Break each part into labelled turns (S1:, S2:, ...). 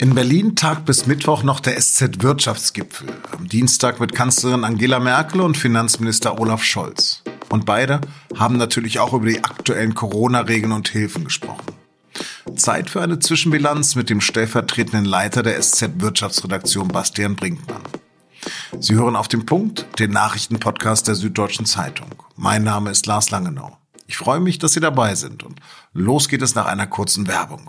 S1: In Berlin tagt bis Mittwoch noch der SZ-Wirtschaftsgipfel. Am Dienstag mit Kanzlerin Angela Merkel und Finanzminister Olaf Scholz. Und beide haben natürlich auch über die aktuellen Corona-Regeln und Hilfen gesprochen. Zeit für eine Zwischenbilanz mit dem stellvertretenden Leiter der SZ-Wirtschaftsredaktion Bastian Brinkmann. Sie hören auf den Punkt, den Nachrichtenpodcast der Süddeutschen Zeitung. Mein Name ist Lars Langenau. Ich freue mich, dass Sie dabei sind und los geht es nach einer kurzen Werbung.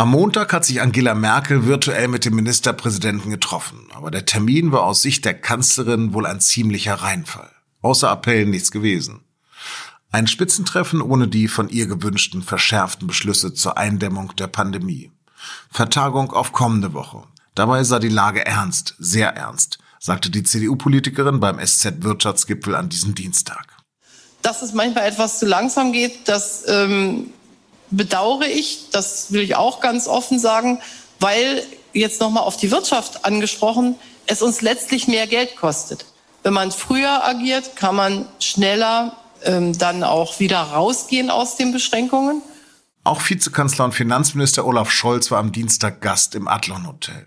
S1: Am Montag hat sich Angela Merkel virtuell mit dem Ministerpräsidenten getroffen, aber der Termin war aus Sicht der Kanzlerin wohl ein ziemlicher Reinfall. Außer Appellen nichts gewesen. Ein Spitzentreffen ohne die von ihr gewünschten verschärften Beschlüsse zur Eindämmung der Pandemie. Vertagung auf kommende Woche. Dabei sei die Lage ernst, sehr ernst, sagte die CDU-Politikerin beim SZ-Wirtschaftsgipfel an diesem Dienstag.
S2: Dass es manchmal etwas zu langsam geht, das ähm, bedauere ich, das will ich auch ganz offen sagen, weil jetzt nochmal auf die Wirtschaft angesprochen, es uns letztlich mehr Geld kostet. Wenn man früher agiert, kann man schneller ähm, dann auch wieder rausgehen aus den Beschränkungen.
S1: Auch Vizekanzler und Finanzminister Olaf Scholz war am Dienstag Gast im Adlon Hotel.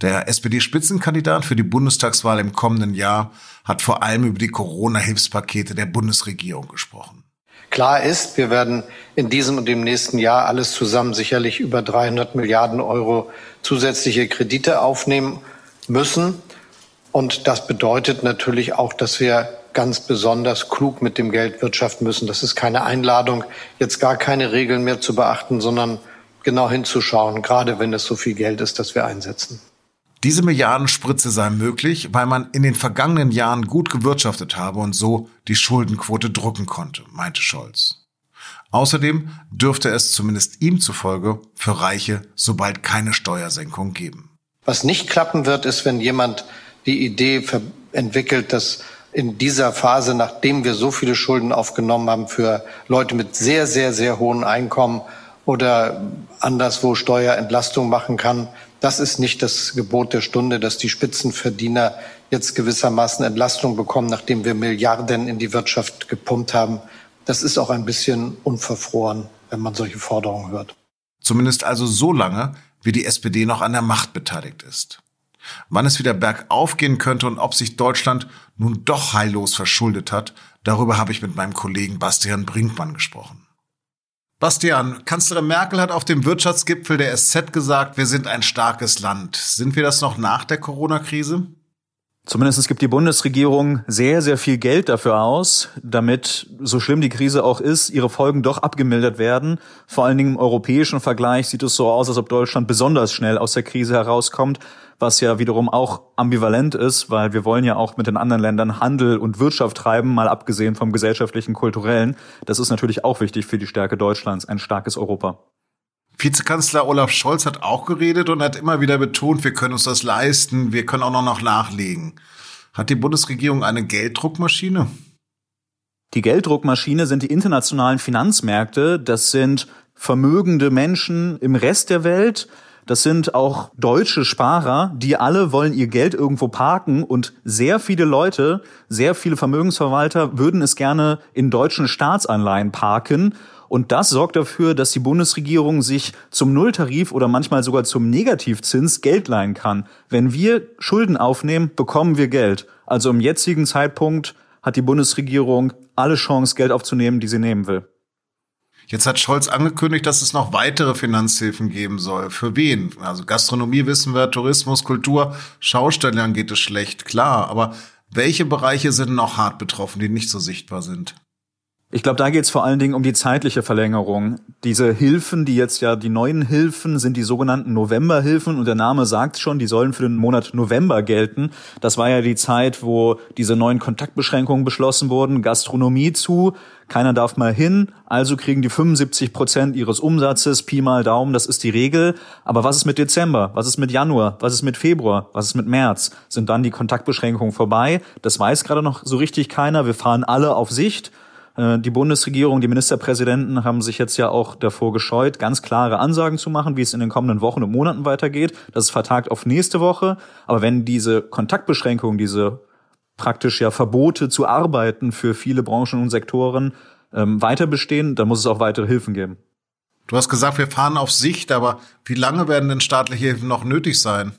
S1: Der SPD-Spitzenkandidat für die Bundestagswahl im kommenden Jahr hat vor allem über die Corona-Hilfspakete der Bundesregierung gesprochen.
S3: Klar ist, wir werden in diesem und dem nächsten Jahr alles zusammen sicherlich über 300 Milliarden Euro zusätzliche Kredite aufnehmen müssen. Und das bedeutet natürlich auch, dass wir ganz besonders klug mit dem Geld wirtschaften müssen. Das ist keine Einladung, jetzt gar keine Regeln mehr zu beachten, sondern genau hinzuschauen, gerade wenn es so viel Geld ist, das wir einsetzen.
S1: Diese Milliardenspritze sei möglich, weil man in den vergangenen Jahren gut gewirtschaftet habe und so die Schuldenquote drucken konnte, meinte Scholz. Außerdem dürfte es zumindest ihm zufolge für Reiche sobald keine Steuersenkung geben.
S3: Was nicht klappen wird, ist, wenn jemand die Idee entwickelt, dass in dieser Phase, nachdem wir so viele Schulden aufgenommen haben für Leute mit sehr, sehr, sehr hohen Einkommen oder anderswo Steuerentlastung machen kann, das ist nicht das Gebot der Stunde, dass die Spitzenverdiener jetzt gewissermaßen Entlastung bekommen, nachdem wir Milliarden in die Wirtschaft gepumpt haben. Das ist auch ein bisschen unverfroren, wenn man solche Forderungen hört.
S1: Zumindest also so lange, wie die SPD noch an der Macht beteiligt ist. Wann es wieder bergauf gehen könnte und ob sich Deutschland nun doch heillos verschuldet hat, darüber habe ich mit meinem Kollegen Bastian Brinkmann gesprochen. Bastian, Kanzlerin Merkel hat auf dem Wirtschaftsgipfel der SZ gesagt, wir sind ein starkes Land. Sind wir das noch nach der Corona-Krise?
S4: Zumindest es gibt die Bundesregierung sehr, sehr viel Geld dafür aus, damit, so schlimm die Krise auch ist, ihre Folgen doch abgemildert werden. Vor allen Dingen im europäischen Vergleich sieht es so aus, als ob Deutschland besonders schnell aus der Krise herauskommt was ja wiederum auch ambivalent ist, weil wir wollen ja auch mit den anderen Ländern Handel und Wirtschaft treiben, mal abgesehen vom gesellschaftlichen, kulturellen. Das ist natürlich auch wichtig für die Stärke Deutschlands, ein starkes Europa.
S1: Vizekanzler Olaf Scholz hat auch geredet und hat immer wieder betont, wir können uns das leisten, wir können auch noch nachlegen. Hat die Bundesregierung eine Gelddruckmaschine?
S4: Die Gelddruckmaschine sind die internationalen Finanzmärkte. Das sind vermögende Menschen im Rest der Welt, das sind auch deutsche Sparer, die alle wollen ihr Geld irgendwo parken und sehr viele Leute, sehr viele Vermögensverwalter würden es gerne in deutschen Staatsanleihen parken. Und das sorgt dafür, dass die Bundesregierung sich zum Nulltarif oder manchmal sogar zum Negativzins Geld leihen kann. Wenn wir Schulden aufnehmen, bekommen wir Geld. Also im jetzigen Zeitpunkt hat die Bundesregierung alle Chance, Geld aufzunehmen, die sie nehmen will.
S1: Jetzt hat Scholz angekündigt, dass es noch weitere Finanzhilfen geben soll. Für wen? Also Gastronomie wissen wir, Tourismus, Kultur, Schaustellern geht es schlecht, klar. Aber welche Bereiche sind noch hart betroffen, die nicht so sichtbar sind?
S4: Ich glaube, da geht es vor allen Dingen um die zeitliche Verlängerung. Diese Hilfen, die jetzt ja die neuen Hilfen sind die sogenannten Novemberhilfen und der Name sagt schon, die sollen für den Monat November gelten. Das war ja die Zeit, wo diese neuen Kontaktbeschränkungen beschlossen wurden, Gastronomie zu, keiner darf mal hin, also kriegen die 75 Prozent ihres Umsatzes, Pi mal Daumen, das ist die Regel. Aber was ist mit Dezember? Was ist mit Januar? Was ist mit Februar? Was ist mit März? Sind dann die Kontaktbeschränkungen vorbei? Das weiß gerade noch so richtig keiner. Wir fahren alle auf Sicht. Äh, die Bundesregierung, die Ministerpräsidenten haben sich jetzt ja auch davor gescheut, ganz klare Ansagen zu machen, wie es in den kommenden Wochen und Monaten weitergeht. Das ist vertagt auf nächste Woche. Aber wenn diese Kontaktbeschränkungen, diese praktisch ja Verbote zu arbeiten für viele Branchen und Sektoren ähm, weiter bestehen, dann muss es auch weitere Hilfen geben.
S1: Du hast gesagt, wir fahren auf Sicht, aber wie lange werden denn staatliche Hilfen noch nötig sein?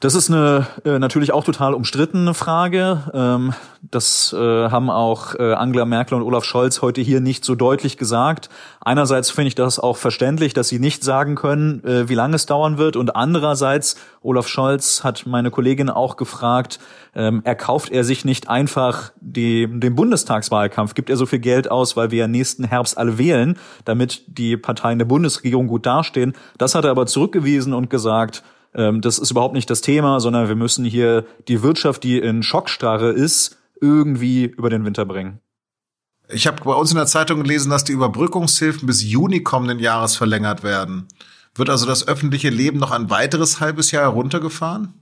S4: Das ist eine äh, natürlich auch total umstrittene Frage. Ähm, das äh, haben auch äh, Angela Merkel und Olaf Scholz heute hier nicht so deutlich gesagt. Einerseits finde ich das auch verständlich, dass sie nicht sagen können, äh, wie lange es dauern wird. Und andererseits, Olaf Scholz hat meine Kollegin auch gefragt, ähm, erkauft er sich nicht einfach die, den Bundestagswahlkampf? Gibt er so viel Geld aus, weil wir ja nächsten Herbst alle wählen, damit die Parteien der Bundesregierung gut dastehen? Das hat er aber zurückgewiesen und gesagt, ähm, das ist überhaupt nicht das Thema, sondern wir müssen hier die Wirtschaft, die in Schockstarre ist, irgendwie über den Winter bringen.
S1: Ich habe bei uns in der Zeitung gelesen, dass die Überbrückungshilfen bis Juni kommenden Jahres verlängert werden. Wird also das öffentliche Leben noch ein weiteres halbes Jahr heruntergefahren?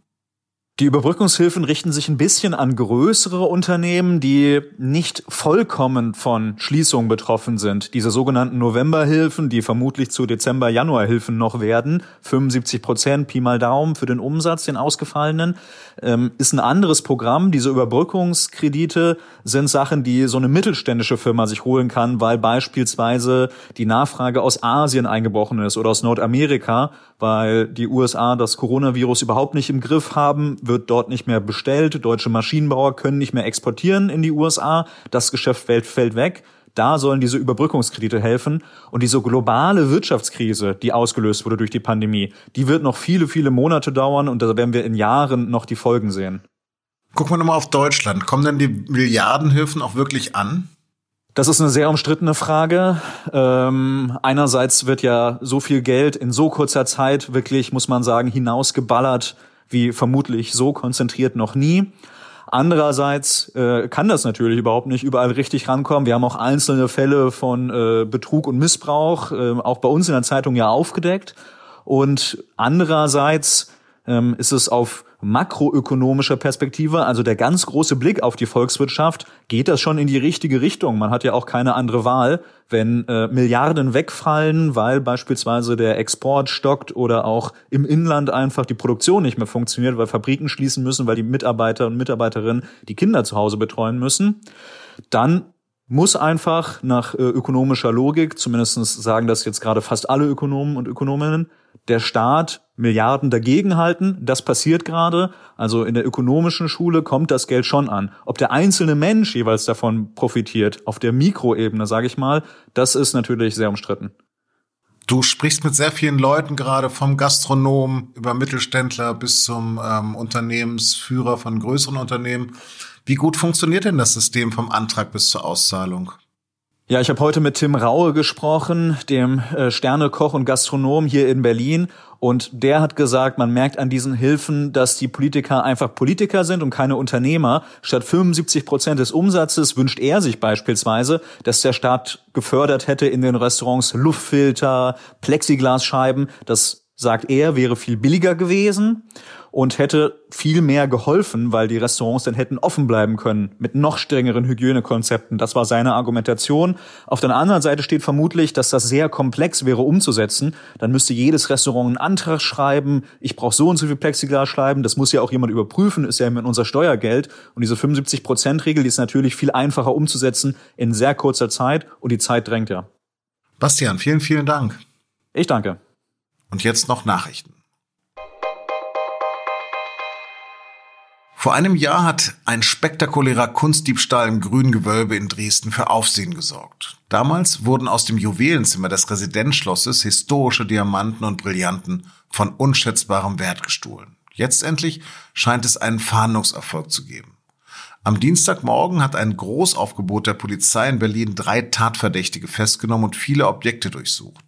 S4: Die Überbrückungshilfen richten sich ein bisschen an größere Unternehmen, die nicht vollkommen von Schließungen betroffen sind. Diese sogenannten Novemberhilfen, die vermutlich zu Dezember-Januar-Hilfen noch werden, 75 Prozent, Pi mal Daumen für den Umsatz, den ausgefallenen, ähm, ist ein anderes Programm. Diese Überbrückungskredite sind Sachen, die so eine mittelständische Firma sich holen kann, weil beispielsweise die Nachfrage aus Asien eingebrochen ist oder aus Nordamerika, weil die USA das Coronavirus überhaupt nicht im Griff haben wird dort nicht mehr bestellt. Deutsche Maschinenbauer können nicht mehr exportieren in die USA. Das Geschäft fällt, fällt weg. Da sollen diese Überbrückungskredite helfen. Und diese globale Wirtschaftskrise, die ausgelöst wurde durch die Pandemie, die wird noch viele, viele Monate dauern und da werden wir in Jahren noch die Folgen sehen.
S1: Gucken wir nochmal auf Deutschland. Kommen denn die Milliardenhilfen auch wirklich an?
S4: Das ist eine sehr umstrittene Frage. Ähm, einerseits wird ja so viel Geld in so kurzer Zeit wirklich, muss man sagen, hinausgeballert wie vermutlich so konzentriert noch nie. Andererseits äh, kann das natürlich überhaupt nicht überall richtig rankommen. Wir haben auch einzelne Fälle von äh, Betrug und Missbrauch, äh, auch bei uns in der Zeitung ja aufgedeckt. Und andererseits ähm, ist es auf makroökonomischer Perspektive, also der ganz große Blick auf die Volkswirtschaft, geht das schon in die richtige Richtung. Man hat ja auch keine andere Wahl, wenn äh, Milliarden wegfallen, weil beispielsweise der Export stockt oder auch im Inland einfach die Produktion nicht mehr funktioniert, weil Fabriken schließen müssen, weil die Mitarbeiter und Mitarbeiterinnen die Kinder zu Hause betreuen müssen. Dann muss einfach nach äh, ökonomischer Logik, zumindestens sagen das jetzt gerade fast alle Ökonomen und Ökonominnen, der Staat Milliarden dagegenhalten. Das passiert gerade. Also in der ökonomischen Schule kommt das Geld schon an. Ob der einzelne Mensch jeweils davon profitiert, auf der Mikroebene, sage ich mal, das ist natürlich sehr umstritten.
S1: Du sprichst mit sehr vielen Leuten gerade vom Gastronom über Mittelständler bis zum ähm, Unternehmensführer von größeren Unternehmen. Wie gut funktioniert denn das System vom Antrag bis zur Auszahlung?
S4: Ja, ich habe heute mit Tim Raue gesprochen, dem äh, Sternekoch und Gastronom hier in Berlin. Und der hat gesagt, man merkt an diesen Hilfen, dass die Politiker einfach Politiker sind und keine Unternehmer. Statt 75 Prozent des Umsatzes wünscht er sich beispielsweise, dass der Staat gefördert hätte in den Restaurants Luftfilter, Plexiglasscheiben. Das sagt er, wäre viel billiger gewesen und hätte viel mehr geholfen, weil die Restaurants dann hätten offen bleiben können mit noch strengeren Hygienekonzepten. Das war seine Argumentation. Auf der anderen Seite steht vermutlich, dass das sehr komplex wäre umzusetzen. Dann müsste jedes Restaurant einen Antrag schreiben. Ich brauche so und so viel Plexiglas schreiben. Das muss ja auch jemand überprüfen. Ist ja mit unser Steuergeld. Und diese 75-Prozent-Regel, die ist natürlich viel einfacher umzusetzen in sehr kurzer Zeit. Und die Zeit drängt ja.
S1: Bastian, vielen, vielen Dank.
S4: Ich danke.
S1: Und jetzt noch Nachrichten. Vor einem Jahr hat ein spektakulärer Kunstdiebstahl im Grünen Gewölbe in Dresden für Aufsehen gesorgt. Damals wurden aus dem Juwelenzimmer des Residenzschlosses historische Diamanten und Brillanten von unschätzbarem Wert gestohlen. Jetzt endlich scheint es einen Fahndungserfolg zu geben. Am Dienstagmorgen hat ein Großaufgebot der Polizei in Berlin drei Tatverdächtige festgenommen und viele Objekte durchsucht.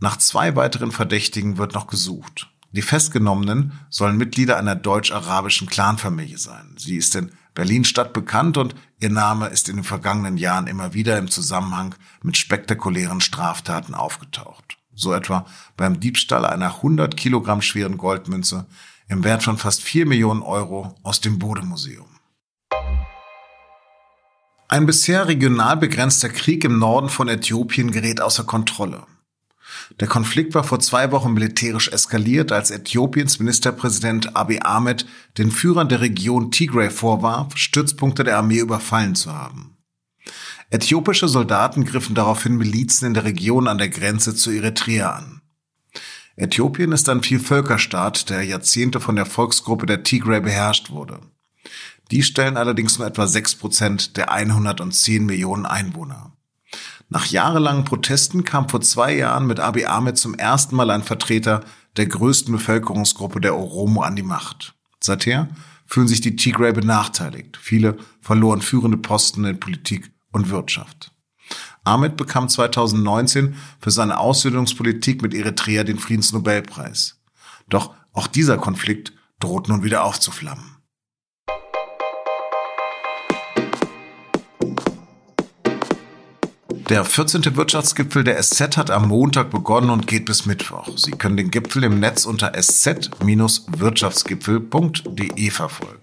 S1: Nach zwei weiteren Verdächtigen wird noch gesucht. Die Festgenommenen sollen Mitglieder einer deutsch-arabischen Clanfamilie sein. Sie ist in Berlin-Stadt bekannt und ihr Name ist in den vergangenen Jahren immer wieder im Zusammenhang mit spektakulären Straftaten aufgetaucht. So etwa beim Diebstahl einer 100 Kilogramm schweren Goldmünze im Wert von fast 4 Millionen Euro aus dem Bode-Museum. Ein bisher regional begrenzter Krieg im Norden von Äthiopien gerät außer Kontrolle. Der Konflikt war vor zwei Wochen militärisch eskaliert, als Äthiopiens Ministerpräsident Abiy Ahmed den Führern der Region Tigray vorwarf, Stützpunkte der Armee überfallen zu haben. Äthiopische Soldaten griffen daraufhin Milizen in der Region an der Grenze zu Eritrea an. Äthiopien ist ein Vielvölkerstaat, der Jahrzehnte von der Volksgruppe der Tigray beherrscht wurde. Die stellen allerdings nur etwa sechs Prozent der 110 Millionen Einwohner. Nach jahrelangen Protesten kam vor zwei Jahren mit Abiy Ahmed zum ersten Mal ein Vertreter der größten Bevölkerungsgruppe der Oromo an die Macht. Seither fühlen sich die Tigray benachteiligt. Viele verloren führende Posten in Politik und Wirtschaft. Ahmed bekam 2019 für seine Aussöhnungspolitik mit Eritrea den Friedensnobelpreis. Doch auch dieser Konflikt droht nun wieder aufzuflammen. Der 14. Wirtschaftsgipfel der SZ hat am Montag begonnen und geht bis Mittwoch. Sie können den Gipfel im Netz unter sz-wirtschaftsgipfel.de verfolgen.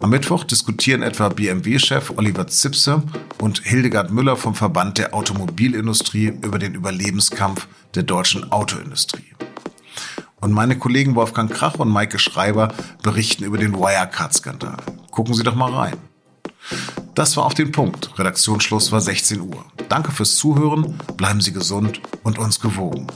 S1: Am Mittwoch diskutieren etwa BMW-Chef Oliver Zipse und Hildegard Müller vom Verband der Automobilindustrie über den Überlebenskampf der deutschen Autoindustrie. Und meine Kollegen Wolfgang Krach und Maike Schreiber berichten über den Wirecard-Skandal. Gucken Sie doch mal rein. Das war auf den Punkt. Redaktionsschluss war 16 Uhr. Danke fürs Zuhören, bleiben Sie gesund und uns gewogen.